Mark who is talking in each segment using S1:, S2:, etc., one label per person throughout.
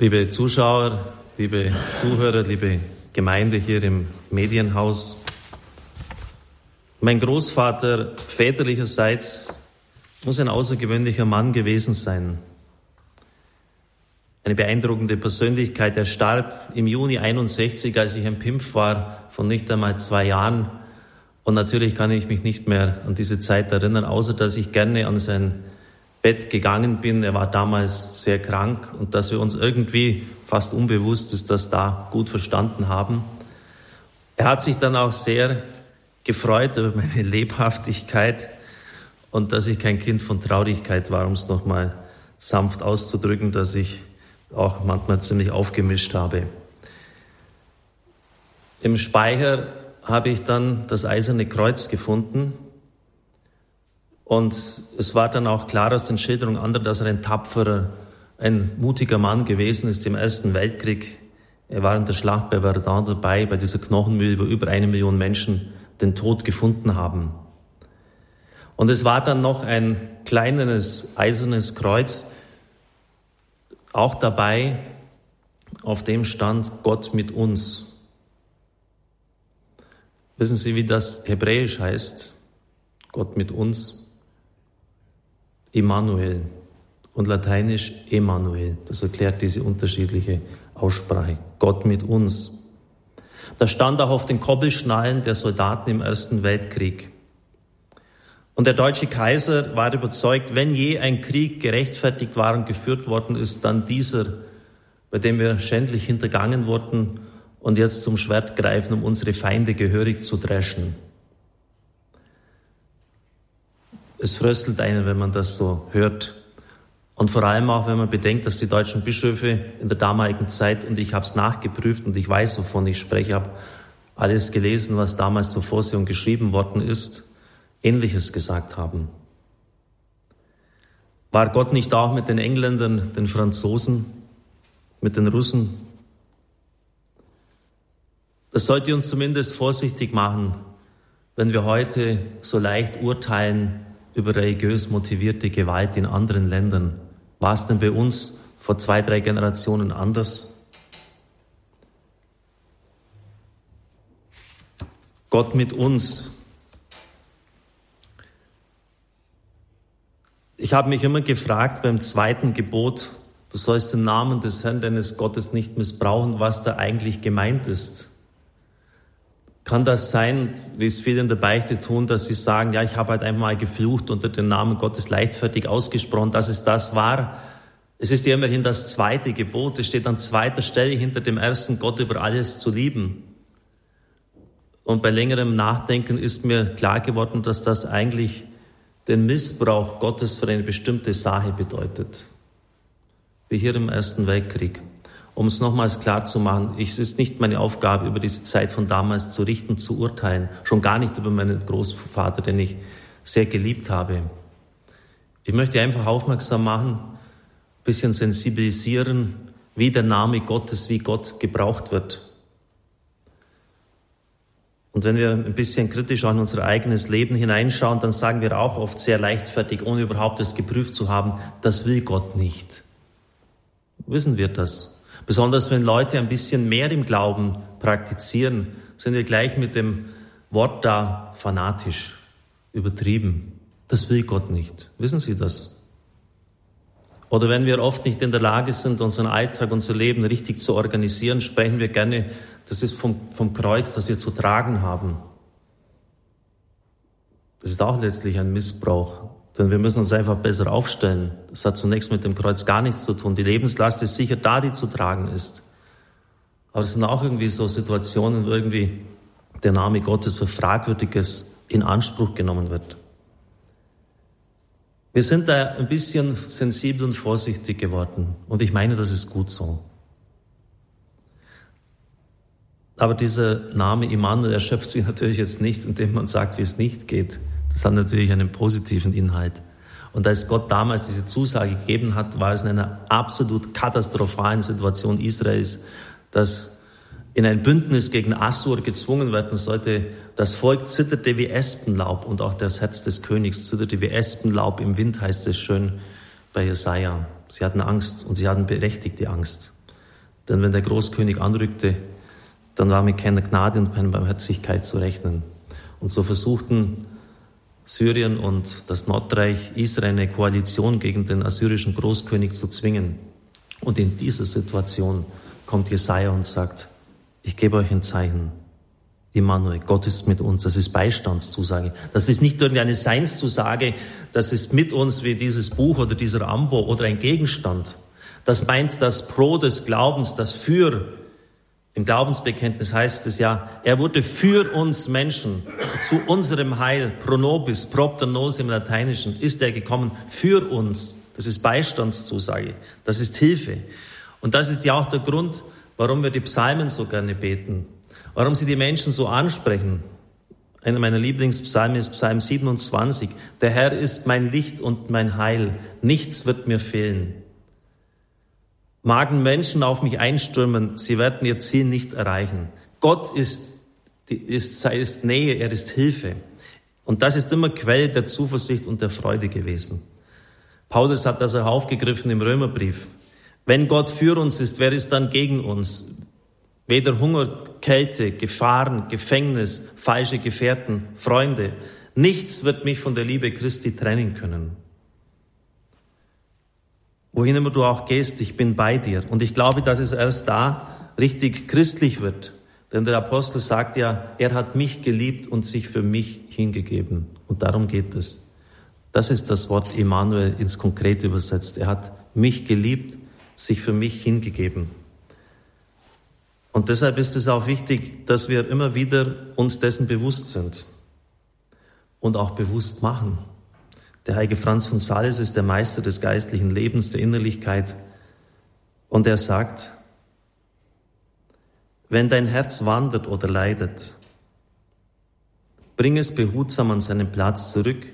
S1: Liebe Zuschauer, liebe Zuhörer, liebe Gemeinde hier im Medienhaus. Mein Großvater väterlicherseits muss ein außergewöhnlicher Mann gewesen sein. Eine beeindruckende Persönlichkeit. Er starb im Juni 61, als ich ein Pimpf war, von nicht einmal zwei Jahren. Und natürlich kann ich mich nicht mehr an diese Zeit erinnern, außer dass ich gerne an sein Bett gegangen bin. Er war damals sehr krank und dass wir uns irgendwie fast unbewusst ist, das da gut verstanden haben. Er hat sich dann auch sehr gefreut über meine Lebhaftigkeit und dass ich kein Kind von Traurigkeit war, um es nochmal sanft auszudrücken, dass ich auch manchmal ziemlich aufgemischt habe. Im Speicher habe ich dann das Eiserne Kreuz gefunden und es war dann auch klar aus den Schilderungen anderer, dass er ein tapferer, ein mutiger Mann gewesen ist im Ersten Weltkrieg. Er war in der Schlacht bei Verdun dabei, bei dieser Knochenmühle, wo über eine Million Menschen den Tod gefunden haben. Und es war dann noch ein kleineres eisernes Kreuz, auch dabei, auf dem stand Gott mit uns. Wissen Sie, wie das hebräisch heißt? Gott mit uns. Immanuel und lateinisch Emanuel. Das erklärt diese unterschiedliche Aussprache. Gott mit uns. Das stand auch auf den Koppelschnallen der Soldaten im Ersten Weltkrieg. Und der deutsche Kaiser war überzeugt, wenn je ein Krieg gerechtfertigt war und geführt worden ist, dann dieser, bei dem wir schändlich hintergangen wurden und jetzt zum Schwert greifen, um unsere Feinde gehörig zu dreschen. Es fröstelt einen, wenn man das so hört. Und vor allem auch, wenn man bedenkt, dass die deutschen Bischöfe in der damaligen Zeit, und ich habe es nachgeprüft und ich weiß, wovon ich spreche, habe alles gelesen, was damals zur Vorsehung geschrieben worden ist, Ähnliches gesagt haben. War Gott nicht auch mit den Engländern, den Franzosen, mit den Russen? Das sollte uns zumindest vorsichtig machen, wenn wir heute so leicht urteilen über religiös motivierte Gewalt in anderen Ländern. War es denn bei uns vor zwei, drei Generationen anders? Gott mit uns. Ich habe mich immer gefragt beim zweiten Gebot, du sollst den Namen des Herrn deines Gottes nicht missbrauchen, was da eigentlich gemeint ist. Kann das sein, wie es viele in der Beichte tun, dass sie sagen, ja, ich habe halt einmal geflucht unter den Namen Gottes leichtfertig ausgesprochen, dass es das war? Es ist ja immerhin das zweite Gebot. Es steht an zweiter Stelle hinter dem ersten, Gott über alles zu lieben. Und bei längerem Nachdenken ist mir klar geworden, dass das eigentlich den Missbrauch Gottes für eine bestimmte Sache bedeutet. Wie hier im Ersten Weltkrieg um es nochmals klar zu machen, es ist nicht meine Aufgabe, über diese Zeit von damals zu richten, zu urteilen, schon gar nicht über meinen Großvater, den ich sehr geliebt habe. Ich möchte einfach aufmerksam machen, ein bisschen sensibilisieren, wie der Name Gottes, wie Gott gebraucht wird. Und wenn wir ein bisschen kritisch an unser eigenes Leben hineinschauen, dann sagen wir auch oft sehr leichtfertig, ohne überhaupt es geprüft zu haben, das will Gott nicht. Wissen wir das? Besonders wenn Leute ein bisschen mehr im Glauben praktizieren, sind wir gleich mit dem Wort da fanatisch, übertrieben. Das will Gott nicht. Wissen Sie das? Oder wenn wir oft nicht in der Lage sind, unseren Alltag, unser Leben richtig zu organisieren, sprechen wir gerne, das ist vom, vom Kreuz, das wir zu tragen haben. Das ist auch letztlich ein Missbrauch denn wir müssen uns einfach besser aufstellen. Das hat zunächst mit dem Kreuz gar nichts zu tun. Die Lebenslast ist sicher da, die zu tragen ist. Aber es sind auch irgendwie so Situationen, wo irgendwie der Name Gottes für Fragwürdiges in Anspruch genommen wird. Wir sind da ein bisschen sensibel und vorsichtig geworden. Und ich meine, das ist gut so. Aber dieser Name Immanuel erschöpft sich natürlich jetzt nicht, indem man sagt, wie es nicht geht. Das hat natürlich einen positiven Inhalt. Und als Gott damals diese Zusage gegeben hat, war es in einer absolut katastrophalen Situation Israels, dass in ein Bündnis gegen Assur gezwungen werden sollte. Das Volk zitterte wie Espenlaub und auch das Herz des Königs zitterte wie Espenlaub im Wind, heißt es schön bei Jesaja. Sie hatten Angst und sie hatten berechtigte Angst. Denn wenn der Großkönig anrückte, dann war mit keiner Gnade und keiner Barmherzigkeit zu rechnen. Und so versuchten Syrien und das Nordreich Israel eine Koalition gegen den assyrischen Großkönig zu zwingen. Und in dieser Situation kommt Jesaja und sagt, ich gebe euch ein Zeichen. Immanuel, Gott ist mit uns. Das ist Beistandszusage. Das ist nicht irgendeine Seinszusage. Das ist mit uns wie dieses Buch oder dieser Ambo oder ein Gegenstand. Das meint das Pro des Glaubens, das Für. Im Glaubensbekenntnis heißt es ja, er wurde für uns Menschen zu unserem Heil, pro nobis, propter im Lateinischen, ist er gekommen für uns. Das ist Beistandszusage. Das ist Hilfe. Und das ist ja auch der Grund, warum wir die Psalmen so gerne beten warum sie die Menschen so ansprechen. Einer meiner Lieblingspsalmen ist Psalm 27. Der Herr ist mein Licht und mein Heil. Nichts wird mir fehlen. Magen Menschen auf mich einstürmen, sie werden ihr Ziel nicht erreichen. Gott ist, ist, ist Nähe, er ist Hilfe. Und das ist immer Quelle der Zuversicht und der Freude gewesen. Paulus hat das auch aufgegriffen im Römerbrief. Wenn Gott für uns ist, wer ist dann gegen uns? Weder Hunger, Kälte, Gefahren, Gefängnis, falsche Gefährten, Freunde. Nichts wird mich von der Liebe Christi trennen können. Wohin immer du auch gehst, ich bin bei dir. Und ich glaube, dass es erst da richtig christlich wird. Denn der Apostel sagt ja, er hat mich geliebt und sich für mich hingegeben. Und darum geht es. Das ist das Wort Immanuel ins Konkrete übersetzt. Er hat mich geliebt, sich für mich hingegeben. Und deshalb ist es auch wichtig, dass wir immer wieder uns dessen bewusst sind und auch bewusst machen. Der heilige Franz von Sales ist der Meister des geistlichen Lebens, der Innerlichkeit. Und er sagt, wenn dein Herz wandert oder leidet, bring es behutsam an seinen Platz zurück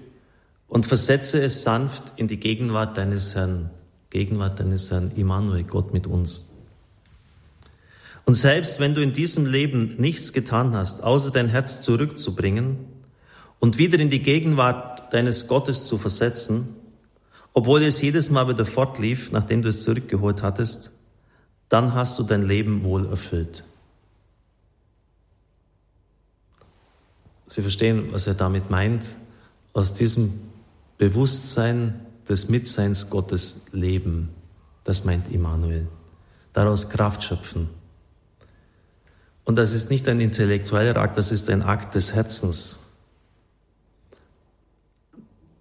S1: und versetze es sanft in die Gegenwart deines Herrn, Gegenwart deines Herrn, Immanuel, Gott mit uns. Und selbst wenn du in diesem Leben nichts getan hast, außer dein Herz zurückzubringen und wieder in die Gegenwart deines Gottes zu versetzen, obwohl es jedes Mal wieder fortlief, nachdem du es zurückgeholt hattest, dann hast du dein Leben wohl erfüllt. Sie verstehen, was er damit meint. Aus diesem Bewusstsein des Mitseins Gottes leben. Das meint Immanuel. Daraus Kraft schöpfen. Und das ist nicht ein intellektueller Akt, das ist ein Akt des Herzens.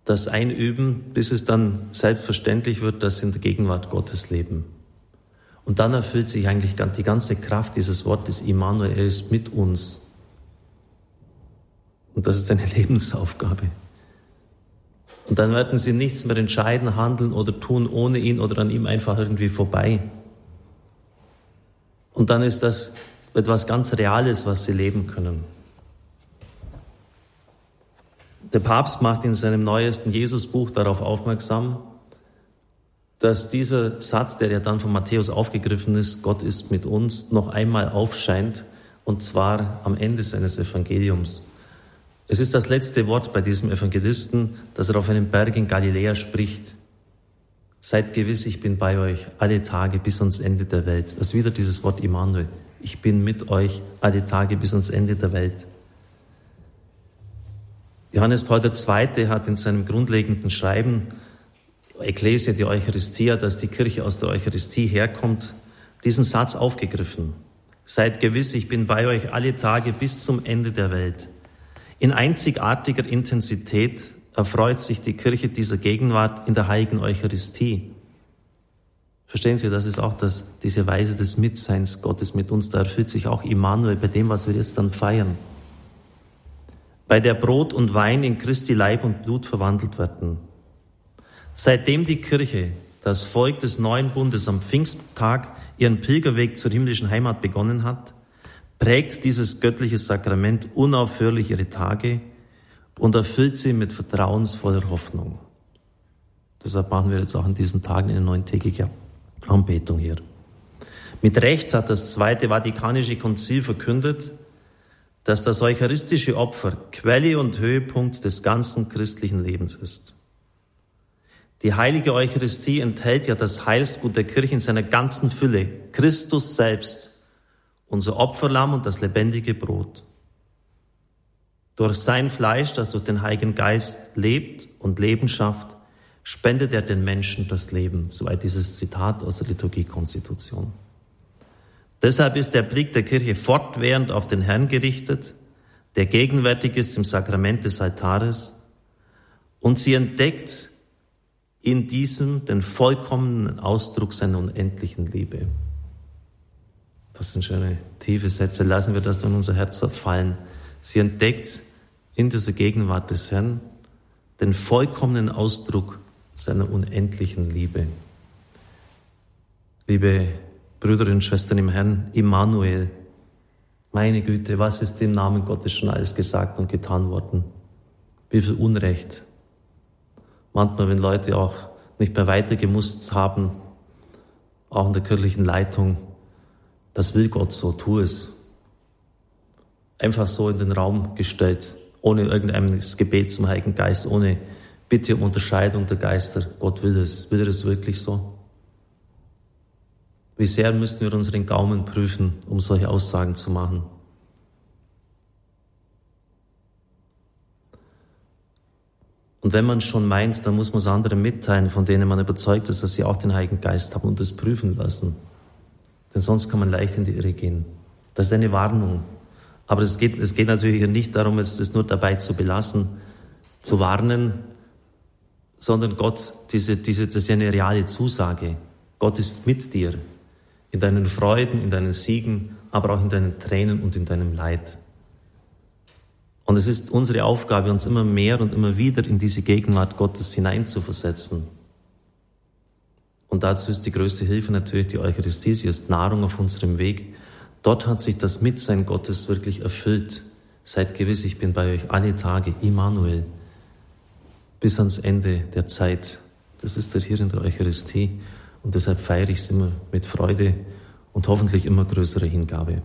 S1: Das Einüben, bis es dann selbstverständlich wird, dass in der Gegenwart Gottes leben. Und dann erfüllt sich eigentlich die ganze Kraft dieses Wortes Immanuel, ist mit uns. Und das ist eine Lebensaufgabe. Und dann werden sie nichts mehr entscheiden, handeln oder tun ohne ihn oder an ihm einfach irgendwie vorbei. Und dann ist das etwas ganz Reales, was sie leben können. Der Papst macht in seinem neuesten Jesusbuch darauf aufmerksam, dass dieser Satz, der ja dann von Matthäus aufgegriffen ist, Gott ist mit uns, noch einmal aufscheint, und zwar am Ende seines Evangeliums. Es ist das letzte Wort bei diesem Evangelisten, dass er auf einem Berg in Galiläa spricht. Seid gewiss, ich bin bei euch alle Tage bis ans Ende der Welt. Das ist wieder dieses Wort Immanuel ich bin mit euch alle Tage bis ans Ende der Welt. Johannes Paul II. hat in seinem grundlegenden Schreiben Ecclesia, die Eucharistia, dass die Kirche aus der Eucharistie herkommt, diesen Satz aufgegriffen. Seid gewiss, ich bin bei euch alle Tage bis zum Ende der Welt. In einzigartiger Intensität erfreut sich die Kirche dieser Gegenwart in der heiligen Eucharistie. Verstehen Sie, das ist auch das, diese Weise des Mitseins Gottes mit uns. Da erfüllt sich auch Immanuel bei dem, was wir jetzt dann feiern. Bei der Brot und Wein in Christi Leib und Blut verwandelt werden. Seitdem die Kirche, das Volk des neuen Bundes am Pfingsttag ihren Pilgerweg zur himmlischen Heimat begonnen hat, prägt dieses göttliche Sakrament unaufhörlich ihre Tage und erfüllt sie mit vertrauensvoller Hoffnung. Deshalb machen wir jetzt auch in diesen Tagen eine neuntägige Anbetung hier. Mit Recht hat das Zweite Vatikanische Konzil verkündet, dass das eucharistische Opfer Quelle und Höhepunkt des ganzen christlichen Lebens ist. Die heilige Eucharistie enthält ja das Heilsgut der Kirche in seiner ganzen Fülle. Christus selbst, unser Opferlamm und das lebendige Brot. Durch sein Fleisch, das durch den Heiligen Geist lebt und Leben schafft, spendet er den Menschen das Leben. Soweit dieses Zitat aus der Liturgiekonstitution. Deshalb ist der Blick der Kirche fortwährend auf den Herrn gerichtet, der gegenwärtig ist im Sakrament des Altares, und sie entdeckt in diesem den vollkommenen Ausdruck seiner unendlichen Liebe. Das sind schöne, tiefe Sätze. Lassen wir das in unser Herz fallen. Sie entdeckt in dieser Gegenwart des Herrn den vollkommenen Ausdruck seiner unendlichen Liebe. Liebe Brüder und Schwestern im Herrn, Immanuel, meine Güte, was ist im Namen Gottes schon alles gesagt und getan worden? Wie viel Unrecht, manchmal, wenn Leute auch nicht mehr weitergemusst haben, auch in der kirchlichen Leitung, das will Gott so, tu es. Einfach so in den Raum gestellt, ohne irgendein Gebet zum Heiligen Geist, ohne Bitte um Unterscheidung der Geister. Gott will es. Will er es wirklich so? Wie sehr müssten wir unseren Gaumen prüfen, um solche Aussagen zu machen? Und wenn man schon meint, dann muss man es anderen mitteilen, von denen man überzeugt ist, dass sie auch den Heiligen Geist haben und es prüfen lassen. Denn sonst kann man leicht in die Irre gehen. Das ist eine Warnung. Aber es geht, es geht natürlich nicht darum, es nur dabei zu belassen, zu warnen, sondern Gott, diese, diese, das ist eine reale Zusage. Gott ist mit dir in deinen Freuden, in deinen Siegen, aber auch in deinen Tränen und in deinem Leid. Und es ist unsere Aufgabe, uns immer mehr und immer wieder in diese Gegenwart Gottes hineinzuversetzen. Und dazu ist die größte Hilfe natürlich die Eucharistie. Sie ist Nahrung auf unserem Weg. Dort hat sich das Mitsein Gottes wirklich erfüllt. Seid gewiss, ich bin bei euch alle Tage, Immanuel, bis ans Ende der Zeit. Das ist hier in der Eucharistie. Und deshalb feiere ich es immer mit Freude und hoffentlich immer größerer Hingabe.